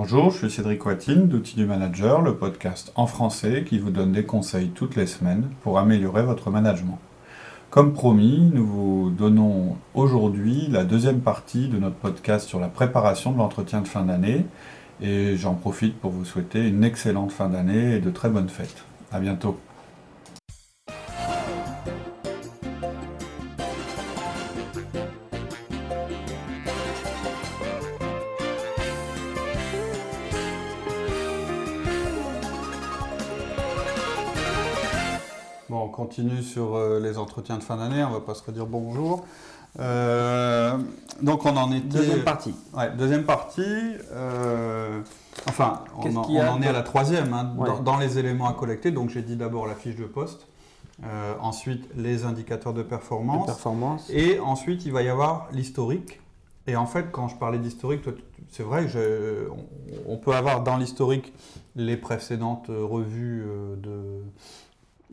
Bonjour, je suis Cédric Watine d'Outils du Manager, le podcast en français qui vous donne des conseils toutes les semaines pour améliorer votre management. Comme promis, nous vous donnons aujourd'hui la deuxième partie de notre podcast sur la préparation de l'entretien de fin d'année et j'en profite pour vous souhaiter une excellente fin d'année et de très bonnes fêtes. À bientôt. Continue sur euh, les entretiens de fin d'année, on va pas se redire bonjour. Euh, donc on en était... Deuxième partie. Ouais, deuxième partie. euh, enfin, on, en, on est à la troisième, hein, Ouais. dans, dans les éléments à collecter. Donc j'ai dit d'abord la fiche de poste, euh, ensuite les indicateurs de de performance, et ensuite il va y avoir l'historique. Et en fait, quand je parlais d'historique, c'est vrai, je- on, on peut avoir dans l'historique les précédentes revues de,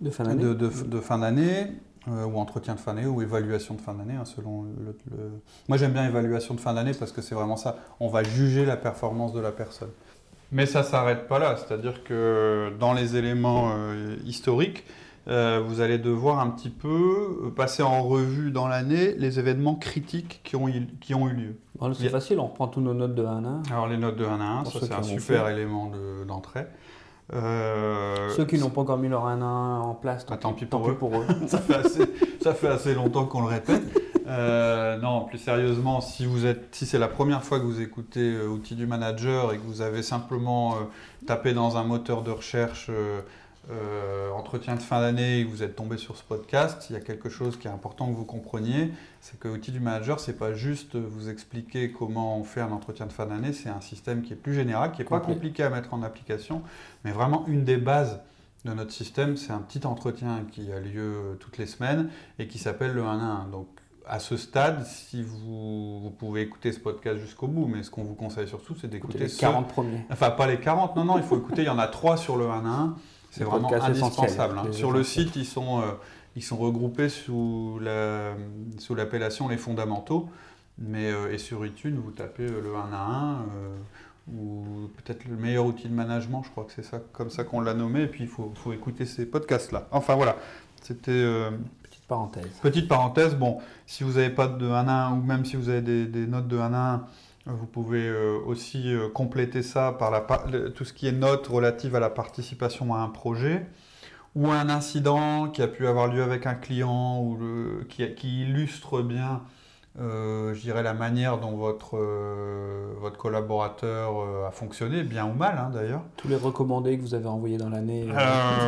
de fin d'année. de, de- de fin d'année, euh, ou entretien de fin d'année, ou évaluation de fin d'année, hein, selon le, le- Moi j'aime bien évaluation de fin d'année parce que c'est vraiment ça. On va juger la performance de la personne. Mais ça s'arrête pas là, c'est-à-dire que dans les éléments euh, historiques, euh, vous allez devoir un petit peu passer en revue dans l'année les événements critiques qui ont, eu- qui ont eu lieu. Bon, c'est a- facile, on reprend tous nos notes de 1 à 1. Alors les notes de 1 à 1, Pour ça c'est un super fait. élément de- d'entrée. Euh, Ceux qui n'ont pas encore mis leur 1 à 1 en place, Ah, tant pis pour tant eux. pis pour eux. ça, fait assez, ça fait assez longtemps qu'on le répète. Euh, non, plus sérieusement, si vous êtes, si c'est la première fois que vous écoutez euh, Outils du Manager et que vous avez simplement euh, tapé dans un moteur de recherche euh, entretien de fin d'année et vous êtes tombé sur ce podcast, il y a quelque chose qui est important que vous compreniez, c'est que Outils du Manager, c'est pas juste vous expliquer comment on fait un entretien de fin d'année, c'est un système qui est plus général, qui est pas compliqué à mettre en application, mais vraiment une des bases de notre système, c'est un petit entretien qui a lieu toutes les semaines et qui s'appelle le 1 à 1. Donc à ce stade, si vous, vous pouvez écouter ce podcast jusqu'au bout, mais ce qu'on vous conseille surtout, c'est d'écouter les ce- 40 premiers. Enfin, pas les 40, non, non, il faut écouter, il y en a 3 sur le 1 à 1. C'est vraiment indispensable. hein. Sur le site, ils sont, euh, ils sont regroupés sous la- sous l'appellation les fondamentaux. Mais, euh, et sur iTunes, vous tapez euh, le 1 à 1, euh, ou peut-être le meilleur outil de management, je crois que c'est ça, comme ça qu'on l'a nommé, et puis il faut, faut écouter ces podcasts-là. Enfin voilà, c'était euh, Petite parenthèse. Petite parenthèse, bon, si vous n'avez pas de 1 à 1 ou même si vous avez des, des notes de 1 à 1, euh, vous pouvez euh, aussi euh, compléter ça par la, tout ce qui est notes relatives à la participation à un projet ou à un incident qui a pu avoir lieu avec un client ou qui illustre bien, euh, je dirais, la manière dont votre, euh, votre collaborateur euh, a fonctionné, bien ou mal hein, d'ailleurs. Tous les recommandés que vous avez envoyés dans l'année.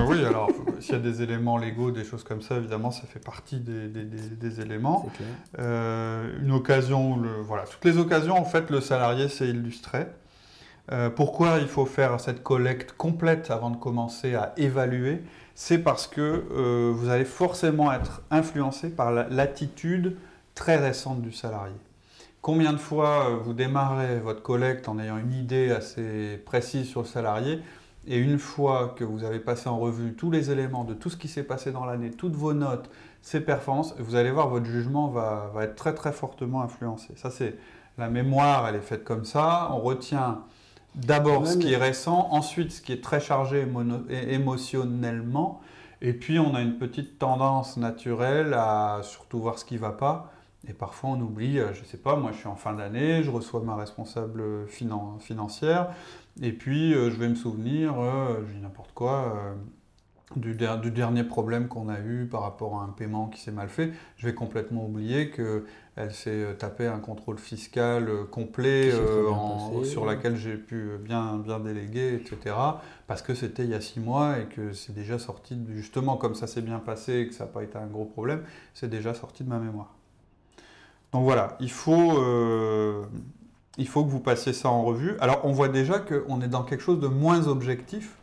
oui, alors s'il y a des éléments légaux, des choses comme ça, évidemment, ça fait partie des- des- des- des éléments. clair. Une occasion, où le, voilà, toutes les occasions, en fait, le salarié s'est illustré. Pourquoi il faut faire cette collecte complète avant de commencer à évaluer? C'est parce que vous allez forcément être influencé par la- l'attitude très récente du salarié. Combien de fois euh, vous démarrez votre collecte en ayant une idée assez précise sur le salarié et une fois que vous avez passé en revue tous les éléments de tout ce qui s'est passé dans l'année, toutes vos notes, ses performances, vous allez voir, votre jugement va, va être très très fortement influencé. Ça, c'est la mémoire, elle est faite comme ça. On retient d'abord ce qui est récent, ensuite ce qui est très chargé é- émotionnellement, et puis on a une petite tendance naturelle à surtout voir ce qui ne va pas. Et parfois on oublie, euh, je ne sais pas, moi je suis en fin d'année, je reçois ma responsable finan- financière, et puis euh, je vais me souvenir, euh, je dis n'importe quoi, euh, du, der- du dernier problème qu'on a eu par rapport à un paiement qui s'est mal fait, je vais complètement oublier qu'elle s'est euh, tapé un contrôle fiscal euh, complet euh, en- passé. sur laquelle j'ai pu bien, bien déléguer, etc. Parce que c'était il y a six mois et que c'est déjà sorti, de- justement comme ça s'est bien passé et que ça n'a pas été un gros problème, c'est déjà sorti de ma mémoire. Donc voilà, il faut, euh, il faut que vous passiez ça en revue. Alors on voit déjà qu'on est dans quelque chose de moins objectif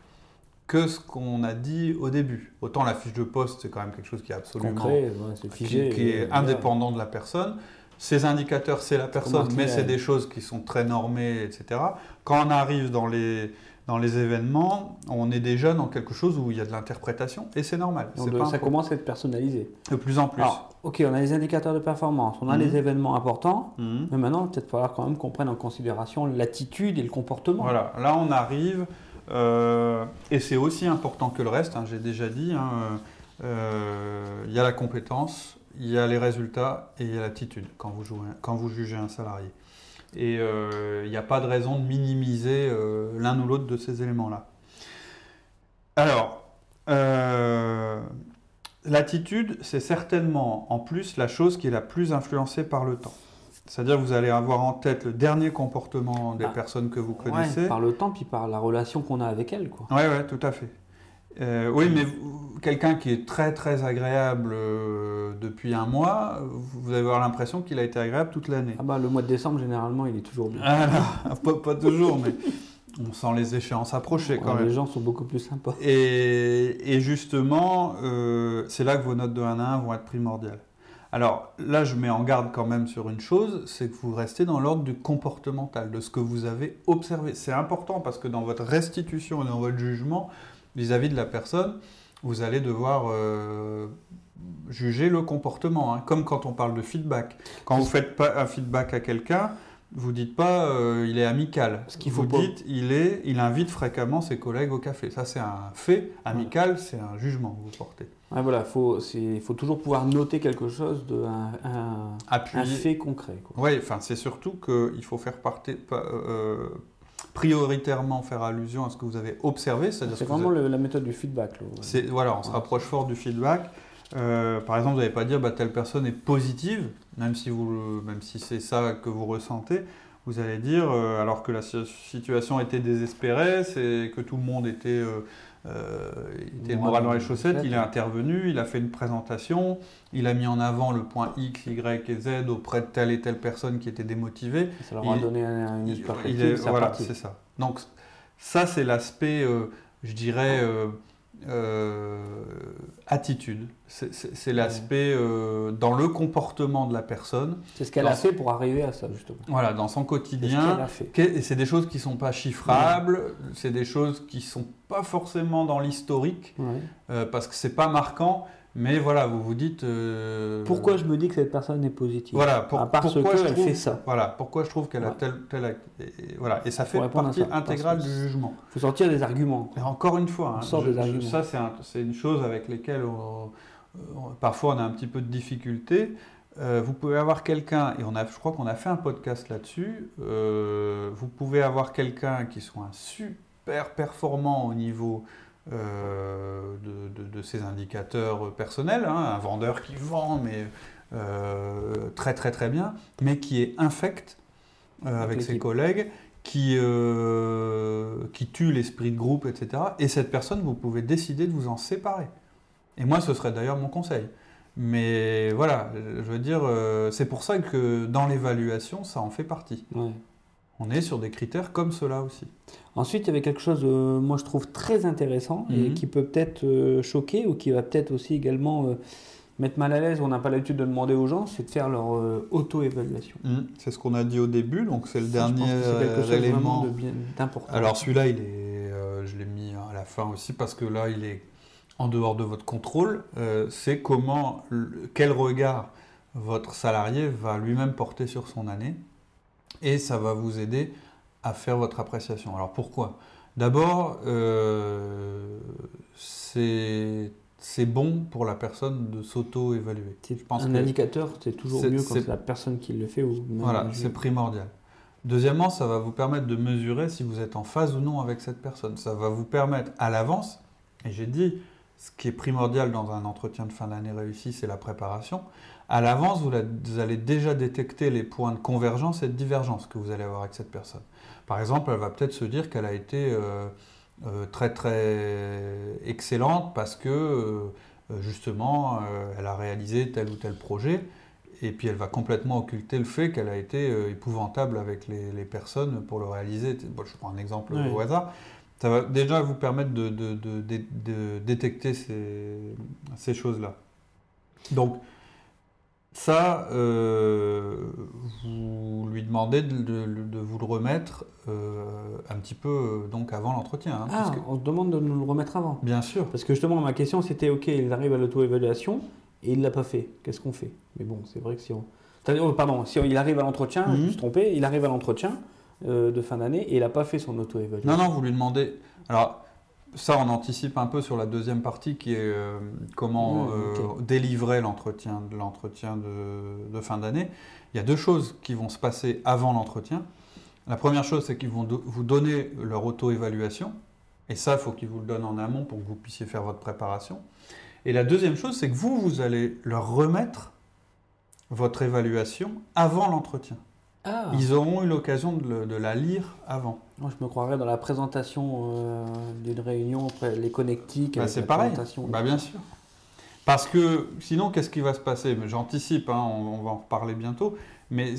que ce qu'on a dit au début. Autant la fiche de poste, c'est quand même quelque chose qui est absolument Concret, ouais, figé. qui est euh, indépendant de la personne. ces indicateurs, c'est la personne, mais c'est des choses qui sont très normées, etc. Quand on arrive dans les, dans les événements, on est déjà dans quelque chose où il y a de l'interprétation, et c'est normal. ça commence à être personnalisé. De plus en plus. ok, on a les indicateurs de performance, on a les mhm. événements importants, mhm. mais maintenant, peut-être falloir quand même qu'on prenne en considération l'attitude et le comportement. Voilà, là on arrive, euh, et c'est aussi important que le reste, hein, j'ai déjà dit, hein, euh, il y a la compétence, il y a les résultats et il y a l'attitude quand vous, jouez, quand vous jugez un salarié. Et euh, il n'y a pas de raison de minimiser euh, l'un ou l'autre de ces éléments-là. Alors, euh, l'attitude, c'est certainement en plus la chose qui est la plus influencée par le temps. C'est-à-dire que vous allez avoir en tête le dernier comportement des ah. personnes que vous connaissez. par le temps, puis par la relation qu'on a avec elles. Oui, ouais, tout à fait. Euh, oui, mais quelqu'un qui est très très agréable euh, depuis un mois, vous allez avoir l'impression qu'il a été agréable toute l'année. Ah bah le mois de décembre généralement il est toujours bien. Ah, pas, toujours, mais on sent les échéances approcher quand même. Les gens sont beaucoup plus sympas. Et, justement, euh, c'est là que vos notes de 1 à 1 vont être primordiales. Alors là, je mets en garde quand même sur une chose, c'est que vous restez dans l'ordre du comportemental, de ce que vous avez observé. C'est important parce que dans votre restitution et dans votre jugement, vis-à-vis de la personne, vous allez devoir euh, juger le comportement. Hein. comme quand on parle de feedback. Quand vous faites pas un feedback à quelqu'un, vous dites pas euh, il est amical. Ce qu'il faut vous dites il est, il invite fréquemment ses collègues au café. Ça c'est un fait. Amical, c'est un jugement que vous portez. voilà, faut, il faut toujours pouvoir noter quelque chose de un, un, fait concret. Oui, enfin c'est surtout qu'il faut faire partie, euh, prioritairement faire allusion à ce que vous avez observé. C'est vraiment la méthode du feedback. Voilà, on se rapproche fort du feedback. Euh, par exemple, vous n'allez pas dire bah, telle personne est positive, même si, vous, même si c'est ça que vous ressentez. Vous allez dire, euh, alors que la situation était désespérée, c'est que tout le monde était euh, euh, il était moral dans les chaussettes, il est intervenu, il a fait une présentation, il a mis en avant le point X, Y et Z auprès de telle et telle personne qui était démotivée. Ça leur a donné une perspective. Voilà, c'est ça. Donc ça, c'est l'aspect, euh, je dirais, euh, attitude. C'est l'aspect dans le comportement de la personne. C'est ce qu'elle a fait pour arriver à ça, justement. Voilà, dans son quotidien. C'est des choses qui ne sont pas chiffrables, c'est des choses qui ne sont pas forcément dans l'historique, euh, parce que c'est pas marquant. Mais voilà, vous vous dites. Euh, pourquoi je me dis que cette personne est positive Voilà, pour, pourquoi elle fait ça. Voilà, pourquoi je trouve qu'elle a tel, tel et, voilà, et ça fait partie intégrale du jugement. Il faut sortir des arguments. Et encore une fois, hein, des arguments. ça c'est une chose avec laquelle parfois on a un petit peu de difficulté. Euh, vous pouvez avoir quelqu'un, et on a, je crois qu'on a fait un podcast là-dessus, vous pouvez avoir quelqu'un qui soit un super performant au niveau euh, de, ses indicateurs personnels, hein, un vendeur qui vend, mais euh, très très très bien, mais qui est infect euh, avec ses collègues, qui, qui tue l'esprit de groupe, etc. Et cette personne, vous pouvez décider de vous en séparer. Et moi, ce serait d'ailleurs mon conseil. Mais voilà, je veux dire, c'est pour ça que dans l'évaluation, ça en fait partie. On est sur des critères comme cela aussi. Ensuite, il y avait quelque chose, euh, moi je trouve très intéressant et mhm. qui peut peut-être euh, choquer ou qui va peut-être aussi également euh, mettre mal à l'aise. On n'a pas l'habitude de demander aux gens, c'est de faire leur auto-évaluation. Mhm. C'est ce qu'on a dit au début, donc c'est le dernier élément. d'important. Alors celui-là, il est, je l'ai mis à la fin aussi parce que là, il est en dehors de votre contrôle. c'est comment, quel regard votre salarié va lui-même porter sur son année et ça va vous aider à faire votre appréciation. Alors pourquoi? D'abord, euh, c'est bon pour la personne de s'auto-évaluer. Un indicateur, c'est toujours mieux quand c'est la personne qui le fait. Ou voilà, c'est primordial. Deuxièmement, ça va vous permettre de mesurer si vous êtes en phase ou non avec cette personne. Ça va vous permettre à l'avance, et j'ai dit, ce qui est primordial dans un entretien de fin d'année réussi, c'est la préparation à l'avance, vous, allez déjà détecter les points de convergence et de divergence que vous allez avoir avec cette personne. Par exemple, elle va peut-être se dire qu'elle a été euh, euh, très très excellente parce que euh, justement, elle a réalisé tel ou tel projet. Et puis elle va complètement occulter le fait qu'elle a été épouvantable avec les, personnes pour le réaliser. je prends un exemple au hasard. Ça va déjà vous permettre de, détecter ces, ces choses-là. Donc, Ça, euh, vous lui demandez de, vous le remettre euh, un petit peu euh, donc avant l'entretien. Hein, ah, on se demande de nous le remettre avant Bien sûr. Parce que justement, ma question c'était, ok, il arrive à l'auto-évaluation et il ne l'a pas fait. Qu'est-ce qu'on fait? Mais bon, c'est vrai que si on... Oh, pardon, si il arrive à l'entretien, je me suis mhm. trompé, il arrive à l'entretien de fin d'année et il n'a pas fait son auto-évaluation. Non, non, vous lui demandez... Alors, ça, on anticipe un peu sur la deuxième partie qui est euh, comment euh, délivrer l'entretien de, l'entretien de, fin d'année. Il y a deux choses qui vont se passer avant l'entretien. La première chose, c'est qu'ils vont vous donner leur auto-évaluation. Et ça, il faut qu'ils vous le donnent en amont pour que vous puissiez faire votre préparation. Et la deuxième chose, c'est que vous, vous allez leur remettre votre évaluation avant l'entretien. Ah. Ils auront eu l'occasion de, la lire avant. Moi, je me croirais dans la présentation euh, d'une réunion, après les connectiques. Bah, c'est pareil. Bah, bien sûr. Parce que sinon, qu'est-ce qui va se passer? J'anticipe, hein, on, va en reparler bientôt. Mais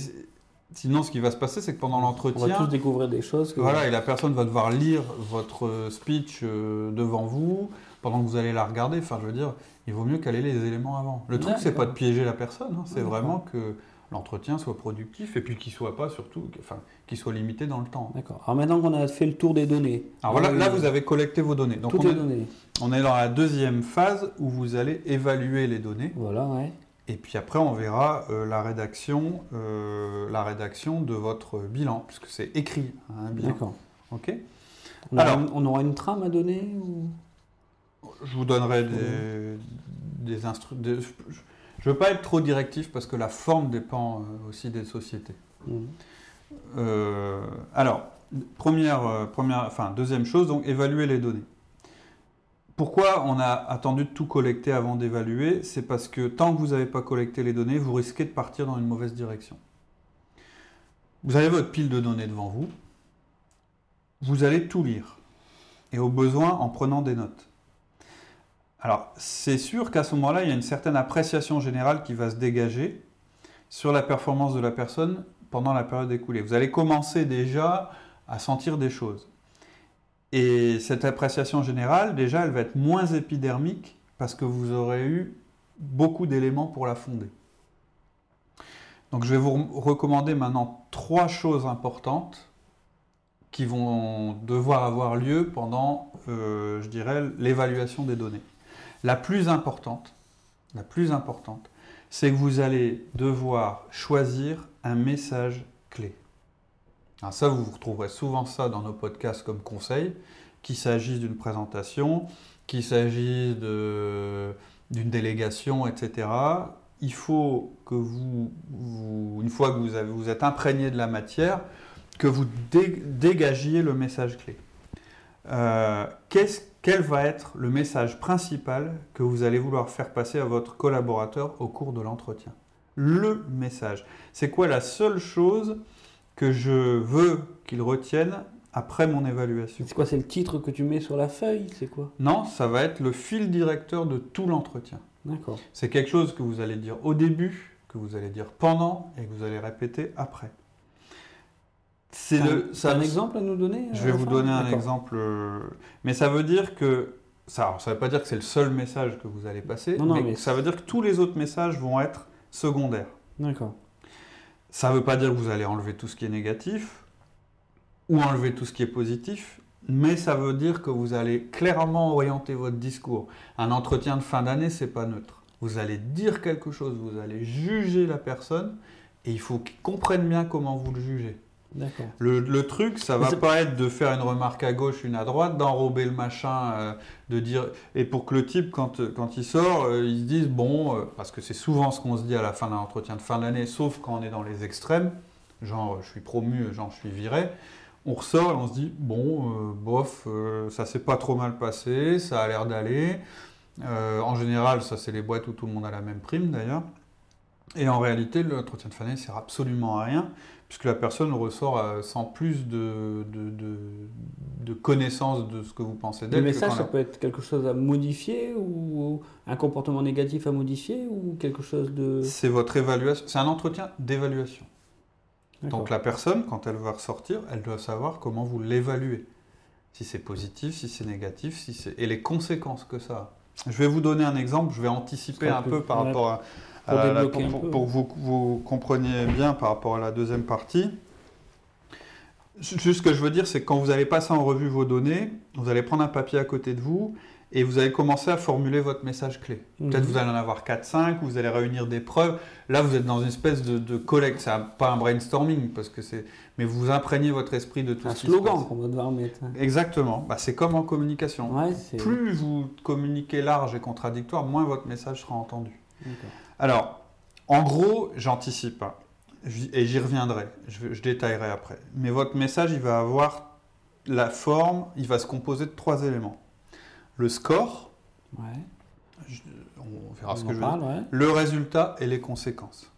sinon, ce qui va se passer, c'est que pendant l'entretien. On va tous découvrir des choses. Voilà, et la personne va devoir lire votre speech euh, devant vous pendant que vous allez la regarder. Enfin, je veux dire, il vaut mieux caler les éléments avant. Le truc, c'est pas de piéger la personne, hein, c'est vraiment que l'entretien soit productif et puis qu'il soit pas surtout, enfin, qu'il soit limité dans le temps. D'accord. Alors maintenant qu'on a fait le tour des données. Alors voilà, là vous avez collecté vos données. Donc Toutes on les est, données. On est dans la deuxième phase où vous allez évaluer les données. Voilà, ouais. Et puis après, on verra euh, la, rédaction, euh, la rédaction de votre bilan, puisque c'est écrit, hein, un bilan. D'accord. Ok. On, Alors, aura, on aura une trame à donner ou... Je vous donnerai des, des instructions je ne veux pas être trop directif parce que la forme dépend euh, aussi des sociétés. Mmh. Euh, alors, première, euh, première, enfin, deuxième chose, donc évaluer les données. Pourquoi on a attendu de tout collecter avant d'évaluer? C'est parce que tant que vous n'avez pas collecté les données, vous risquez de partir dans une mauvaise direction. Vous avez votre pile de données devant vous, vous allez tout lire, et au besoin en prenant des notes. Alors, c'est sûr qu'à ce moment-là, il y a une certaine appréciation générale qui va se dégager sur la performance de la personne pendant la période écoulée. Vous allez commencer déjà à sentir des choses. Et cette appréciation générale, déjà, elle va être moins épidermique parce que vous aurez eu beaucoup d'éléments pour la fonder. Donc je vais vous recommander maintenant trois choses importantes qui vont devoir avoir lieu pendant, euh, je dirais, l'évaluation des données. La plus importante, la plus importante, c'est que vous allez devoir choisir un message clé. Alors ça, vous retrouverez souvent ça dans nos podcasts comme conseil, qu'il s'agisse d'une présentation, qu'il s'agisse d'une délégation, etc. Il faut que vous, une fois que vous, êtes imprégné de la matière, que vous dégagiez le message clé. Euh, quel va être le message principal que vous allez vouloir faire passer à votre collaborateur au cours de l'entretien? Le message. C'est quoi la seule chose que je veux qu'il retienne après mon évaluation? C'est quoi C'est le titre que tu mets sur la feuille? C'est quoi? Non, ça va être le fil directeur de tout l'entretien. D'accord. C'est quelque chose que vous allez dire au début, que vous allez dire pendant et que vous allez répéter après. C'est un exemple à nous donner Je vais vous donner un exemple, euh, mais ça veut dire que ça, ça veut pas dire que c'est le seul message que vous allez passer, mais, ça veut dire que tous les autres messages vont être secondaires. D'accord. Ça ne veut pas dire que vous allez enlever tout ce qui est négatif ou enlever tout ce qui est positif, mais ça veut dire que vous allez clairement orienter votre discours. Un entretien de fin d'année, c'est pas neutre. Vous allez dire quelque chose, vous allez juger la personne, et il faut qu'il comprenne bien comment vous le jugez. Le, truc, ça va pas être de faire une remarque à gauche, une à droite, d'enrober le machin, euh, de dire. Et pour que le type, quand, quand il sort, euh, il se dise bon, euh, parce que c'est souvent ce qu'on se dit à la fin d'un entretien de fin d'année, sauf quand on est dans les extrêmes, genre je suis promu, genre je suis viré. On ressort et on se dit bon, bof, ça s'est pas trop mal passé, ça a l'air d'aller. en général, ça c'est les boîtes où tout le monde a la même prime d'ailleurs. Et en réalité, l'entretien de fin d'année sert absolument à rien puisque la personne ressort euh, sans plus de, de, de, connaissance de ce que vous pensez d'elle. Le message, ça peut être quelque chose à modifier ou un comportement négatif à modifier ou quelque chose de... C'est votre évaluation, c'est un entretien d'évaluation. Donc la personne, quand elle va ressortir, elle doit savoir comment vous l'évaluez. Si c'est positif, si c'est négatif, si c'est... et les conséquences que ça a. Je vais vous donner un exemple, je vais anticiper un peu par rapport à Pour Euh, pour, pour que vous, vous compreniez bien par rapport à la deuxième partie, juste ce que je veux dire, c'est que quand vous allez passer en revue vos données, vous allez prendre un papier à côté de vous et vous allez commencer à formuler votre message clé. Peut-être Mhm. vous allez en avoir 4-5, vous allez réunir des preuves. Là, vous êtes dans une espèce de, de collecte. C'est pas un brainstorming, parce que c'est... mais vous imprégnez votre esprit de tout un ce qui slogan qu'on va devoir mettre. Exactement. Bah, c'est comme en communication. Ouais. Plus vous communiquez large et contradictoire, moins votre message sera entendu. D'accord. Alors, en gros, j'anticipe, et j'y reviendrai, je, je détaillerai après. Mais votre message, il va avoir la forme, il va se composer de trois éléments. Le score, Ouais. je- on verra ce On que en je veux parle, dire. ouais. Le résultat et les conséquences.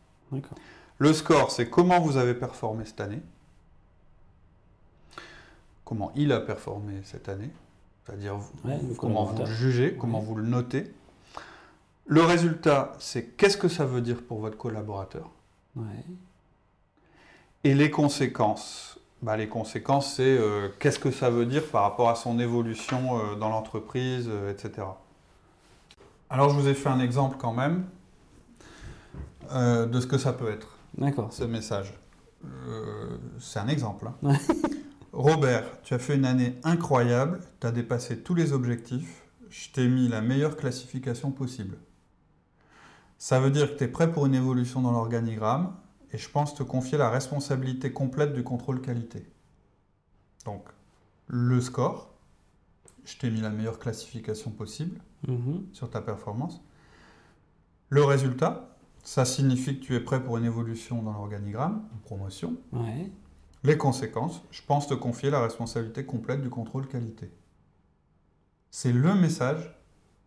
Le score, c'est comment vous avez performé cette année, comment il a performé cette année, c'est-à-dire Ouais, comment vous le jugez, comment vous le notez. Le résultat, c'est qu'est-ce que ça veut dire pour votre collaborateur? Ouais. Et les conséquences, bah, les conséquences, c'est euh, qu'est-ce que ça veut dire par rapport à son évolution euh, dans l'entreprise, euh, etc. Alors, je vous ai fait un exemple quand même de ce que ça peut être. D'accord. ce message. C'est un exemple. hein. Robert, tu as fait une année incroyable, tu as dépassé tous les objectifs, je t'ai mis la meilleure classification possible. Ça veut dire que tu es prêt pour une évolution dans l'organigramme et je pense te confier la responsabilité complète du contrôle qualité. Donc, le score, je t'ai mis la meilleure classification possible Mhm. sur ta performance. Le résultat, ça signifie que tu es prêt pour une évolution dans l'organigramme, une promotion. Ouais. Les conséquences, je pense te confier la responsabilité complète du contrôle qualité. C'est le message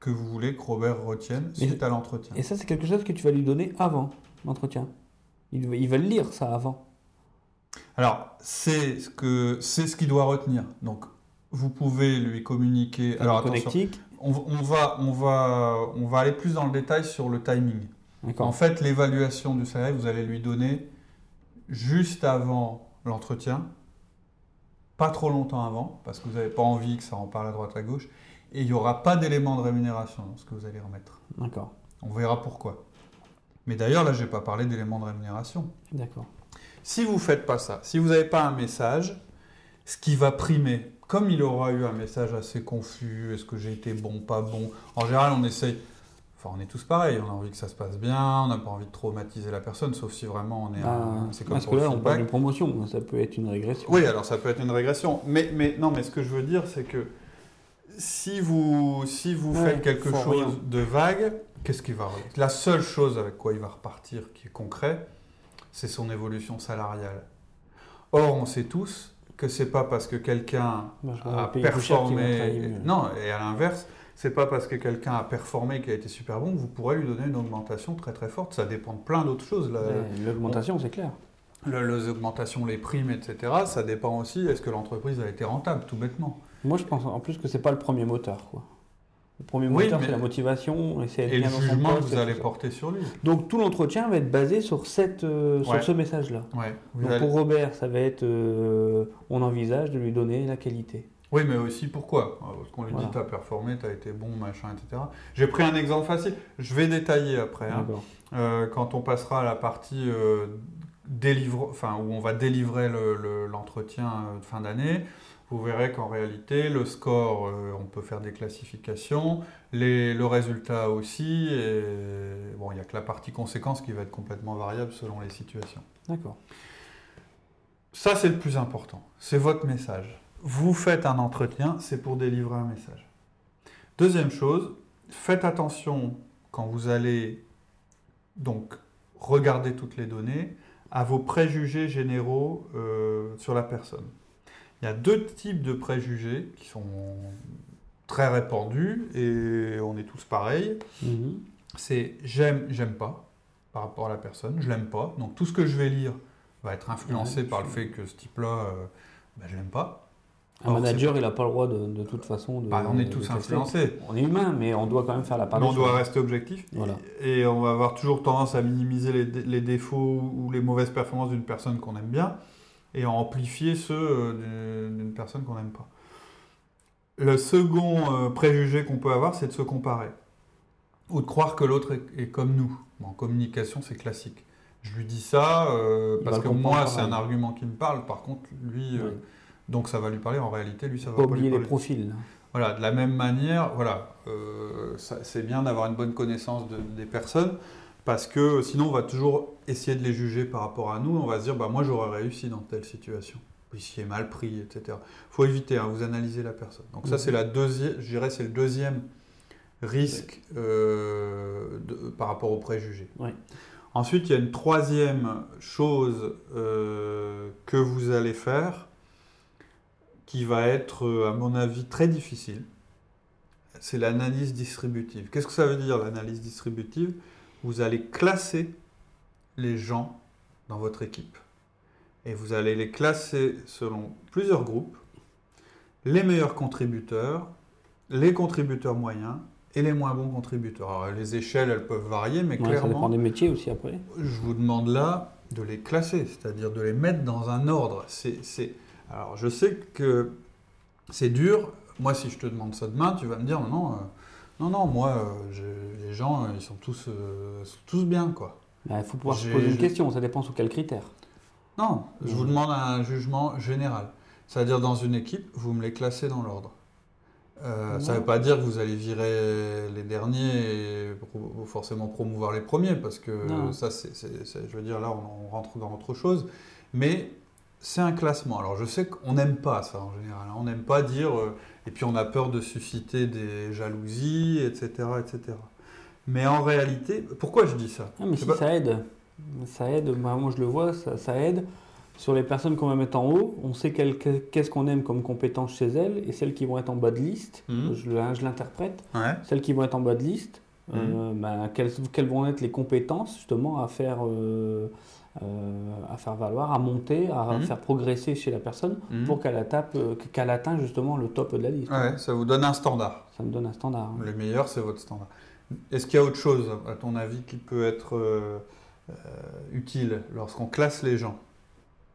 que vous voulez que Robert retienne suite à l'entretien. Et ça, c'est quelque chose que tu vas lui donner avant l'entretien. Il, il va le lire, ça, avant. Alors, c'est ce que c'est ce qu'il doit retenir. Donc, vous pouvez lui communiquer. Alors, attention, on, on va, on, va, on va aller plus dans le détail sur le timing. En fait, l'évaluation du salaire, vous allez lui donner juste avant l'entretien, pas trop longtemps avant, parce que vous n'avez pas envie que ça en parle à droite à gauche, et il n'y aura pas d'élément de rémunération dans ce que vous allez remettre. D'accord. On verra pourquoi. Mais d'ailleurs, là, je n'ai pas parlé d'éléments de rémunération. D'accord. Si vous ne faites pas ça, si vous n'avez pas un message, ce qui va primer, comme il aura eu un message assez confus, est-ce que j'ai été bon, pas bon, en général on essaye, enfin on est tous pareils, on a envie que ça se passe bien, on n'a pas envie de traumatiser la personne, sauf si vraiment on est... Ah, un- c'est comme parce pour que là, on parle d'une promotion. Ça peut être une régression. Oui, alors ça peut être une régression, mais, mais non, mais ce que je veux dire c'est que si vous, si vous Ouais, faites quelque chose rien. de vague, qu'est-ce qui va La seule chose avec quoi il va repartir qui est concret, c'est son évolution salariale. Or, on sait tous que c'est pas parce que quelqu'un a qu'il performé. Non, et à l'inverse, c'est pas parce que quelqu'un a performé qui a été super bon que vous pourrez lui donner une augmentation très très forte. Ça dépend de plein d'autres choses. L'augmentation, c'est clair. Le- les augmentations, les primes, etc. Ça dépend aussi. Est-ce que l'entreprise a été rentable, tout bêtement Moi, je pense en plus que c'est pas le premier moteur. Quoi. Le premier Oui, moteur, c'est la motivation, et c'est Et le jugement que vous allez porter sur lui. Donc tout l'entretien va être basé sur, cette, euh, sur Ouais. ce message-là. Ouais. Donc allez- pour Robert, ça va être euh, on envisage de lui donner la qualité. Oui, mais aussi pourquoi? Parce qu'on lui Voilà. dit t'as performé, t'as été bon, machin, etc. J'ai pris un exemple facile. Je vais détailler après. hein. Euh, quand on passera à la partie euh, délivre, enfin, où on va délivrer le- le- l'entretien euh, de fin d'année, vous verrez qu'en réalité, le score, euh, on peut faire des classifications, les- le résultat aussi, et bon, il n'y a que la partie conséquence qui va être complètement variable selon les situations. D'accord. Ça, c'est le plus important. C'est votre message. Vous faites un entretien, c'est pour délivrer un message. Deuxième chose, faites attention quand vous allez donc regarder toutes les données à vos préjugés généraux euh, sur la personne. Il y a deux types de préjugés qui sont très répandus et on est tous pareils. Mhm. C'est j'aime, j'aime pas par rapport à la personne, je l'aime pas. Donc tout ce que je vais lire va être influencé Ouais, par le fait que ce type-là, euh, ben, je l'aime pas. Un Alors, manager, il n'a pas le droit de, de toute façon de. Bah, on est tous influencés. On est humain, mais on doit quand même faire la part Mais on doit rester objectif. Voilà. Et, et on va avoir toujours tendance à minimiser les défauts ou les mauvaises performances d'une personne qu'on aime bien et à amplifier ceux euh, d'une- personne qu'on n'aime pas. Le second euh, préjugé qu'on peut avoir, c'est de se comparer. ou de croire que l'autre est, comme nous. en communication, c'est classique. Je lui dis ça euh, parce que moi, c'est un argument qui me parle. Par contre, lui, euh, donc ça va lui parler. En réalité, lui, ça va pas, oublier les profils. Voilà, de la même manière, voilà, euh, c'est bien d'avoir une bonne connaissance des personnes parce que sinon, on va toujours essayer de les juger par rapport à nous. On va se dire, bah moi, j'aurais réussi dans telle situation. Ici est mal pris, etc. Il faut éviter, hein, vous analysez la personne. Donc ça, mhm. c'est la deuxième, je dirais, c'est le deuxième risque euh, par rapport aux préjugés. Ensuite, il y a une troisième chose euh, que vous allez faire qui va être, euh, à mon avis, très difficile. C'est l'analyse distributive. Qu'est-ce que ça veut dire l'analyse distributive? Vous allez classer les gens dans votre équipe. Et vous allez les classer selon plusieurs groupes. Les meilleurs contributeurs, les contributeurs moyens et les moins bons contributeurs. Alors, les échelles, elles peuvent varier, mais clairement... Ça dépend des métiers aussi après. Je vous demande là de les classer, c'est-à-dire de les mettre dans un ordre. C'est, Alors, je sais que c'est dur. Moi, si je te demande ça demain, tu vas me dire, non, euh, non, non, moi, euh, les gens, euh, ils sont tous, tous bien, quoi. Bah, il faut pouvoir se poser une question, ça dépend sous quels critères. Non, je vous demande un jugement général. C'est-à-dire, dans une équipe, vous me les classez dans l'ordre. Euh, ça ne veut pas dire que vous allez virer les derniers et forcément promouvoir les premiers, parce que ça, c'est, je veux dire, là, on, rentre dans autre chose. Mais c'est un classement. Alors, je sais qu'on n'aime pas ça en général. Hein. On n'aime pas dire, euh, et puis on a peur de susciter des jalousies, etc., etc. Mais en réalité, pourquoi je dis ça? Ah, Mais si ça aide, ça aide. Moi, je le vois, ça, ça aide sur les personnes qu'on va mettre en haut, on sait qu'est-ce qu'on aime comme compétence chez elles, et celles qui vont être en bas de liste, mhm. je, l'interprète, celles qui vont être en bas de liste, euh, mhm. bah, quelles, vont être les compétences justement à faire, euh, euh, à faire valoir, à monter, à mhm. faire progresser chez la personne pour qu'elle qu'elle atteigne justement le top de la liste. ça vous donne un standard. Ça me donne un standard. Le meilleur, c'est votre standard. Est-ce qu'il y a autre chose, à ton avis, qui peut être utile lorsqu'on classe les gens?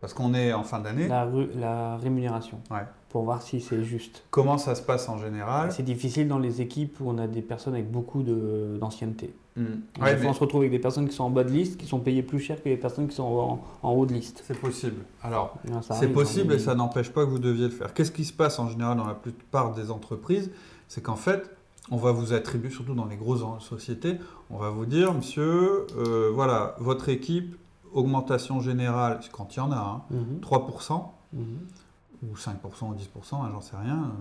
Parce qu'on est en fin d'année. La, la, rémunération. Ouais. Pour voir si c'est juste. Comment ça se passe en général? C'est difficile dans les équipes où on a des personnes avec beaucoup d'ancienneté. De, hmm. on se retrouve avec des personnes qui sont en bas de liste, qui sont payées plus cher que les personnes qui sont en, haut de liste. C'est possible. Alors, c'est possible et ça n'empêche pas que vous deviez le faire. Qu'est-ce qui se passe en général dans la plupart des entreprises? C'est qu'en fait, on va vous attribuer, surtout dans les grosses sociétés, on va vous dire, monsieur, euh, voilà, votre équipe augmentation générale, quand il y en a, 3%, hein, mhm. mhm. ou 5% ou 10%, hein, j'en sais rien.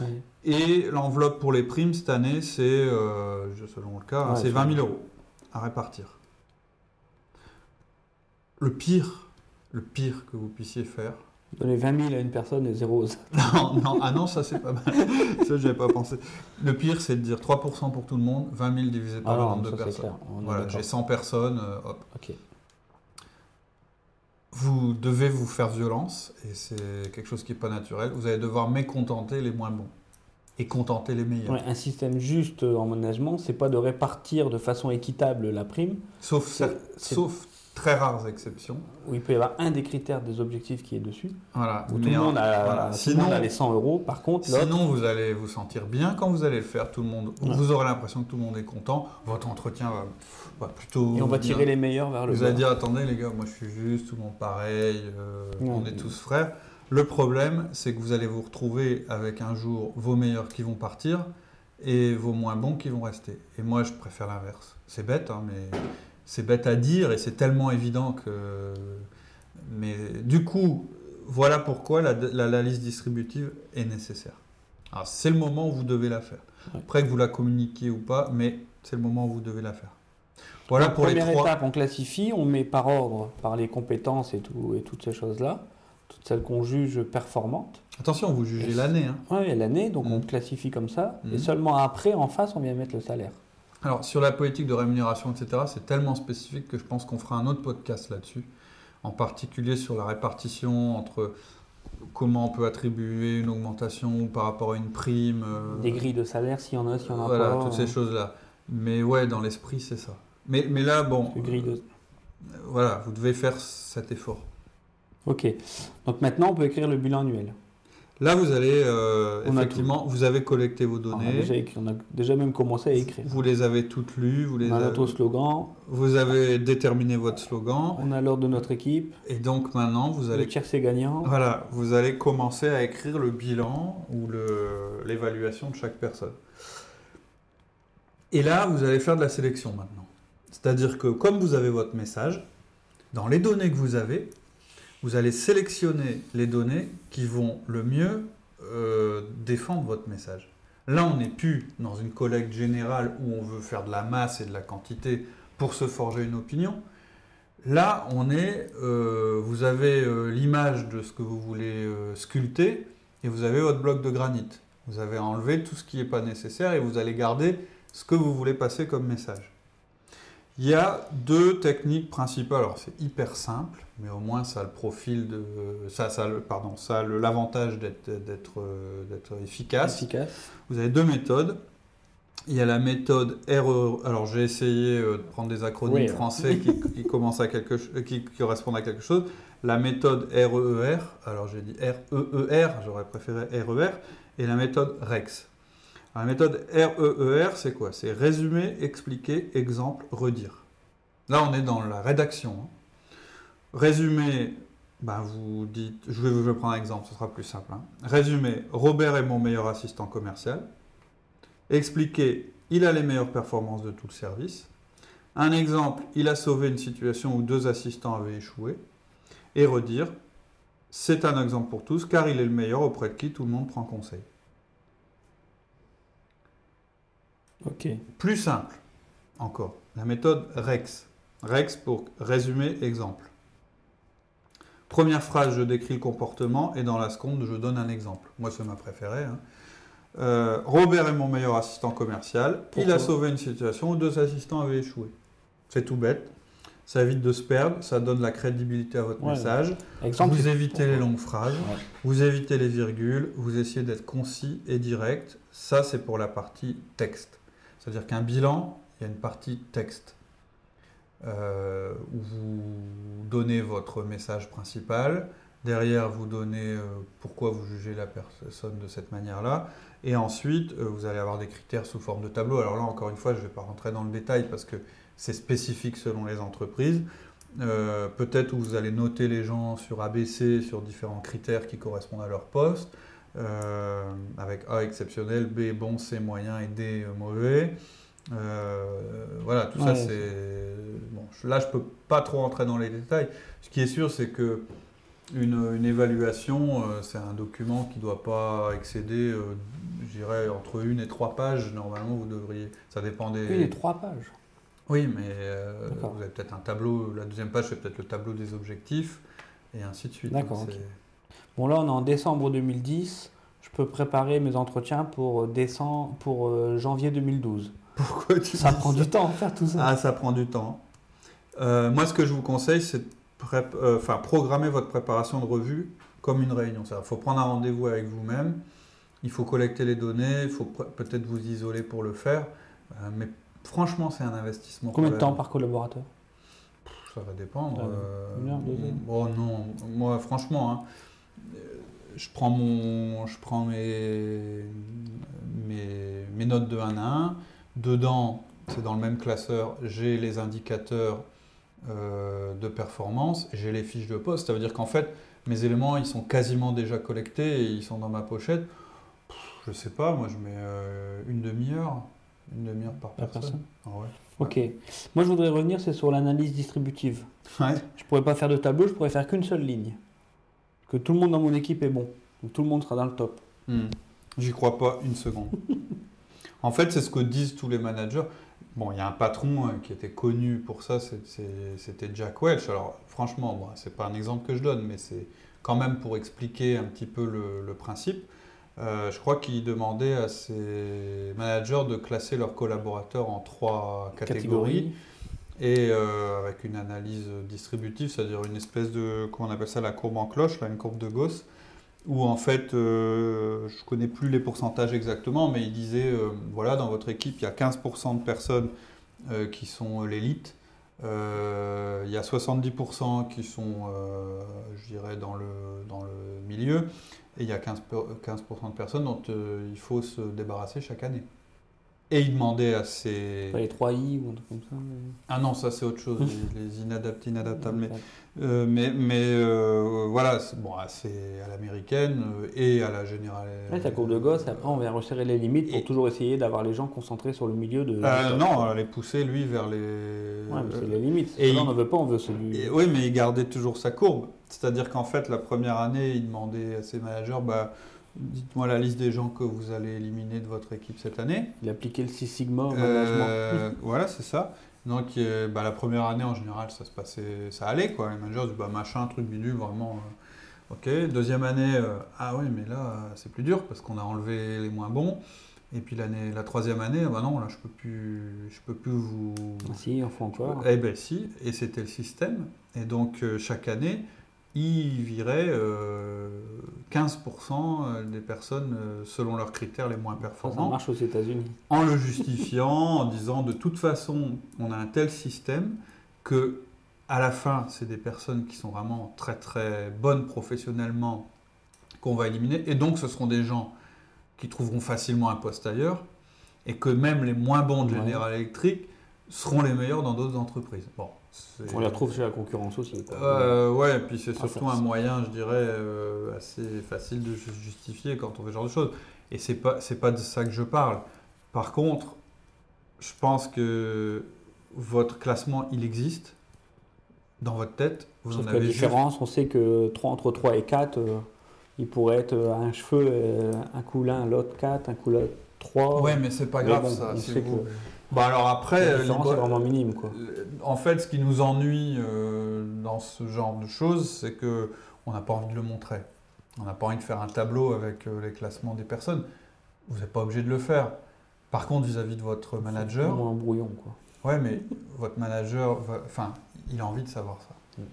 Euh. Et l'enveloppe pour les primes cette année, c'est, euh, selon le cas, c'est 20 000 euros à répartir. Le pire, le pire que vous puissiez faire. Donner 20 000 à une personne et 0 aux Non, non, ah non, ça c'est pas mal. ça, j'avais pas pensé. Le pire, c'est de dire 3% pour tout le monde, 20 000 divisé par ah le nombre de personnes. Voilà, j'ai 100 personnes, euh, hop. Ok vous devez vous faire violence, et c'est quelque chose qui n'est pas naturel. Vous allez devoir mécontenter les moins bons et contenter les meilleurs. un système juste en management, c'est pas de répartir de façon équitable la prime. Sauf, sauf très rares exceptions. Où il peut y avoir un des critères des objectifs qui est dessus. Voilà. Où tout le, monde a, sinon, les 100 euros. Par contre, sinon vous allez vous sentir bien quand vous allez le faire. Tout le monde, vous aurez l'impression que tout le monde est content. Votre entretien va, plutôt. Et on va tirer les meilleurs vers le Vous allez dire attendez les gars, moi je suis juste, tout le monde pareil, euh, on est tous frères. Le problème, c'est que vous allez vous retrouver avec un jour vos meilleurs qui vont partir et vos moins bons qui vont rester. Et moi, je préfère l'inverse. C'est bête, hein, mais c'est bête à dire et c'est tellement évident que. Mais du coup, voilà pourquoi la, liste distributive est nécessaire. c'est le moment où vous devez la faire. Après que vous la communiquiez ou pas, mais c'est le moment où vous devez la faire. Voilà pour première les trois. étape, on classifie, on met par ordre, par les compétences et, tout, et toutes ces choses-là, toutes celles qu'on juge performantes. Attention, vous jugez l'année. Hein. Oui, l'année, donc on mm. classifie comme ça. Et mm. seulement après, en face, on vient mettre le salaire. Alors, sur la politique de rémunération, etc., c'est tellement spécifique que je pense qu'on fera un autre podcast là-dessus, en particulier sur la répartition entre comment on peut attribuer une augmentation par rapport à une prime. Euh, Des grilles de salaire, s'il y en a, s'il y en a pas. Voilà, toutes ces choses-là. Mais ouais, dans l'esprit, c'est ça. Mais, mais là, bon. Grille de... Voilà, vous devez faire cet effort. Ok. Donc maintenant, on peut écrire le bilan annuel. Là, vous allez euh, effectivement, vous avez collecté vos données. On a, déjà écrit, on a déjà même commencé à écrire. Vous les avez toutes lues. Vous les on a notre slogan. Vous avez déterminé votre slogan. On a l'ordre de notre équipe. Et donc maintenant, vous allez. Le c'est gagnant. Voilà, vous allez commencer à écrire le bilan ou l'évaluation de chaque personne. Et là, vous allez faire de la sélection maintenant. C'est-à-dire que comme vous avez votre message, dans les données que vous avez, vous allez sélectionner les données qui vont le mieux euh, défendre votre message. Là, on n'est plus dans une collecte générale où on veut faire de la masse et de la quantité pour se forger une opinion. Là, on est, euh, vous avez euh, l'image de ce que vous voulez sculpter et vous avez votre bloc de granit. Vous avez enlevé tout ce qui n'est pas nécessaire et vous allez garder ce que vous voulez passer comme message. Il y a deux techniques principales. Alors c'est hyper simple, mais au moins ça a le profil de ça, ça pardon, ça l'avantage d'être d'être efficace. efficace. Vous avez deux méthodes. Il y a la méthode RE. Alors j'ai essayé euh, de prendre des acronymes français qui, qui, commencent à quelque qui correspondent à quelque chose. La méthode REER. E alors j'ai dit REER. E j'aurais préféré RER. Et la méthode REX. La méthode REER, e c'est quoi? C'est résumer, expliquer, exemple, redire. Là, on est dans la rédaction. Hein. Résumer, ben, vous dites, je vais vous prendre un exemple, ce sera plus simple. Hein. Résumer, Robert est mon meilleur assistant commercial. Expliquer, il a les meilleures performances de tout le service. Un exemple, il a sauvé une situation où deux assistants avaient échoué. Et redire, c'est un exemple pour tous, car il est le meilleur auprès de qui tout le monde prend conseil. Plus simple encore, la méthode REX. REX pour résumer exemple. Première phrase, je décris le comportement et dans la seconde, je donne un exemple. Moi, c'est ma préférée. Hein. Euh, Robert est mon meilleur assistant commercial. il a sauvé une situation où deux assistants avaient échoué. C'est tout bête. Ça évite de se perdre, ça donne la crédibilité à votre message. vous évitez les longues phrases, vous évitez les virgules, vous essayez d'être concis et direct. Ça, c'est pour la partie texte. C'est-à-dire qu'un bilan, il y a une partie texte euh, où vous donnez votre message principal. Derrière, vous donnez euh, pourquoi vous jugez la personne de cette manière-là. Et ensuite, euh, vous allez avoir des critères sous forme de tableau. Alors là, encore une fois, je ne vais pas rentrer dans le détail parce que c'est spécifique selon les entreprises. Peut-être où vous allez noter les gens sur ABC, sur différents critères qui correspondent à leur poste. Euh, avec A exceptionnel, B bon, C moyen et D mauvais. Euh, voilà, tout ça c'est. Bon, là, je peux pas trop entrer dans les détails. Ce qui est sûr, c'est que une, une évaluation, euh, c'est un document qui ne doit pas excéder, je dirais, entre une et trois pages. Normalement, vous devriez. Ça dépend des. Une et trois pages. Oui, mais vous avez peut-être un tableau. La deuxième page, c'est peut-être le tableau des objectifs et ainsi de suite. D'accord. Bon, là, on est en décembre 2010. Je peux préparer mes entretiens pour, décembre, pour euh, janvier 2012. Pourquoi tu Ça prend du temps à faire tout ça. Ah, ça prend du temps. Euh, moi, ce que je vous conseille, c'est de euh, programmer votre préparation de revue comme une réunion. Il faut prendre un rendez-vous avec vous-même. Il faut collecter les données. Il faut peut-être vous isoler pour le faire. mais franchement, c'est un investissement. Combien de temps par collaborateur? Ça va dépendre. Une heure, deux heures. Oh non, moi, franchement. Hein, je prends, mon, je prends mes, mes, notes de 1 à 1. Dedans, c'est dans le même classeur, j'ai les indicateurs euh, de performance, j'ai les fiches de poste. Ça veut dire qu'en fait, mes éléments, ils sont quasiment déjà collectés et ils sont dans ma pochette. Je je sais pas, moi je mets euh, une demi-heure, une demi-heure par, personne. Ah ok. Moi je voudrais revenir, c'est sur l'analyse distributive. Ouais. Je pourrais pas faire de tableau, je pourrais faire qu'une seule ligne que tout le monde dans mon équipe est bon. tout le monde sera dans le top. Hmm. J'y crois pas une seconde. en fait, c'est ce que disent tous les managers. Bon, il y a un patron hein, qui était connu pour ça, c'était Jack Welch. Alors, franchement, bon, c'est pas un exemple que je donne, mais c'est quand même pour expliquer un petit peu le, principe. Euh, je crois qu'il demandait à ses managers de classer leurs collaborateurs en trois catégories et euh, avec une analyse distributive, c'est-à-dire une espèce de, comment on appelle ça, la courbe en cloche, là, une courbe de Gauss, où en fait, euh, je ne connais plus les pourcentages exactement, mais il disait, euh, voilà, dans votre équipe, il y a 15% de personnes qui sont l'élite, il y a 70% qui sont, je dirais, dans le, dans le milieu, et il y a 15%, 15 de personnes dont il faut se débarrasser chaque année. Et il demandait à ses. les 3i ou un truc comme ça Ah non, ça c'est autre chose, les, inadaptés, inadaptables. Mais, euh, mais, mais euh, voilà, bon, c'est à l'américaine euh, et à la générale. Ouais, ta courbe de gosse, et après on vient resserrer les limites pour toujours essayer d'avoir les gens concentrés sur le milieu de. non, les pousser lui vers les. Ouais, c'est les limites. Et on ne veut pas, on veut celui. oui, mais il gardait toujours sa courbe. C'est-à-dire qu'en fait, la première année, il demandait à ses managers, bah Dites-moi la liste des gens que vous allez éliminer de votre équipe cette année. Il appliquait le Six Sigma au management. Euh, voilà, c'est ça. Donc euh, bah, la première année en général, ça se passait, ça allait quoi. Les managers disaient bah, machin, truc bidule, vraiment. Euh, ok. Deuxième année, ah oui, mais là c'est plus dur parce qu'on a enlevé les moins bons. Et puis l'année, la troisième année, bah non, là je peux plus, je peux plus vous. Si, on fait encore. Eh ben si, et c'était le système. Et donc chaque année, il virait 15% euh, des personnes euh, selon leurs critères les moins performants. Ça marche aux États-Unis. En le justifiant, en disant de toute façon, on a un tel système que à la fin, c'est des personnes qui sont vraiment très très bonnes professionnellement qu'on va éliminer. Et donc, ce seront des gens qui trouveront facilement un poste ailleurs. Et que même les moins bons de General Electric seront les meilleurs dans d'autres entreprises. Bon, on les retrouve chez la concurrence aussi. Euh, ouais, et puis c'est surtout un moyen, je dirais, euh, assez facile de justifier quand on fait ce genre de choses. Et c'est pas, c'est pas de ça que je parle. Par contre, je pense que votre classement, il existe dans votre tête. Vous en avez la différence, on sait que 3, entre 3 et 4, euh, il pourrait être un cheveu, un coup l'un, l'autre 4, un coup l'autre 3. Ouais, mais c'est pas grave ça. Bah alors après, la différence est vraiment minime quoi. En fait, ce qui nous ennuie euh, dans ce genre de choses, c'est que on n'a pas envie de le montrer. On n'a pas envie de faire un tableau avec euh, les classements des personnes. Vous n'êtes pas obligé de le faire. Par contre, vis-à-vis de votre manager. C'est un brouillon quoi. Ouais, mais votre manager, enfin, il a envie de savoir ça. Mm.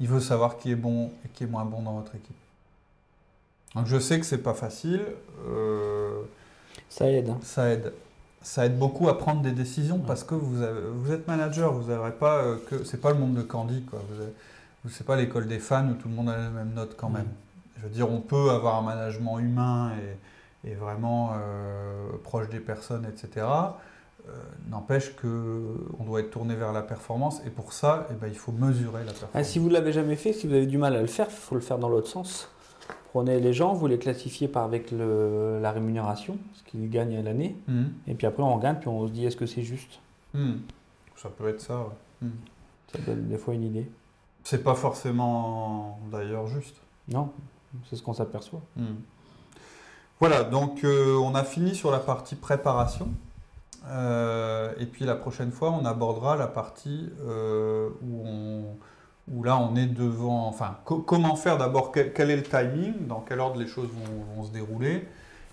Il veut savoir qui est bon et qui est moins bon dans votre équipe. Donc je sais que c'est pas facile. Euh, ça aide. Hein. Ça aide ça aide beaucoup à prendre des décisions parce que vous, vous êtes manager, vous n'aurez pas euh, que c'est pas le monde de Candy quoi. Vous c'est pas l'école des fans où tout le monde a la même note quand même. Je veux dire, on peut avoir un management humain et, vraiment euh, proche des personnes, etc. Euh, n'empêche que on doit être tourné vers la performance et pour ça, eh ben, il faut mesurer la performance. Ah, si vous ne l'avez jamais fait, si vous avez du mal à le faire, il faut le faire dans l'autre sens. Prenez les gens, vous les classifiez par avec la rémunération, ce qu'ils gagnent à l'année, hmm. et puis après on regarde, puis on se dit est-ce que c'est juste? Hmm. Ça peut être ça, hmm. Ça donne des fois une idée. C'est pas forcément d'ailleurs juste. Non, c'est ce qu'on s'aperçoit. Voilà, donc euh, on a fini sur la partie préparation. Euh, et puis la prochaine fois, on abordera la partie euh, où on où là on est devant, enfin comment faire d'abord, quel, est le timing, dans quel ordre les choses vont, se dérouler,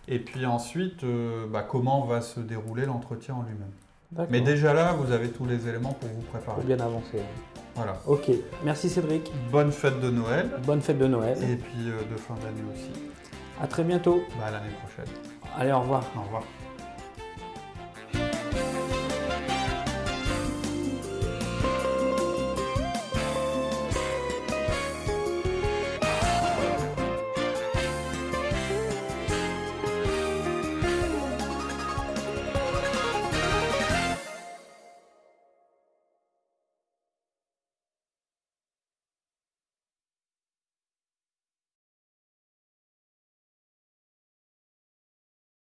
et puis ensuite euh, bah, comment va se dérouler l'entretien en lui-même. Mais déjà là, vous avez tous les éléments pour vous préparer. bien avancer. Voilà. Ok, merci Cédric. Bonne fête de Noël. Bonne fête de Noël. Et puis euh, de fin d'année aussi. À très bientôt. Bah, à l'année prochaine. Allez, au revoir. Au revoir.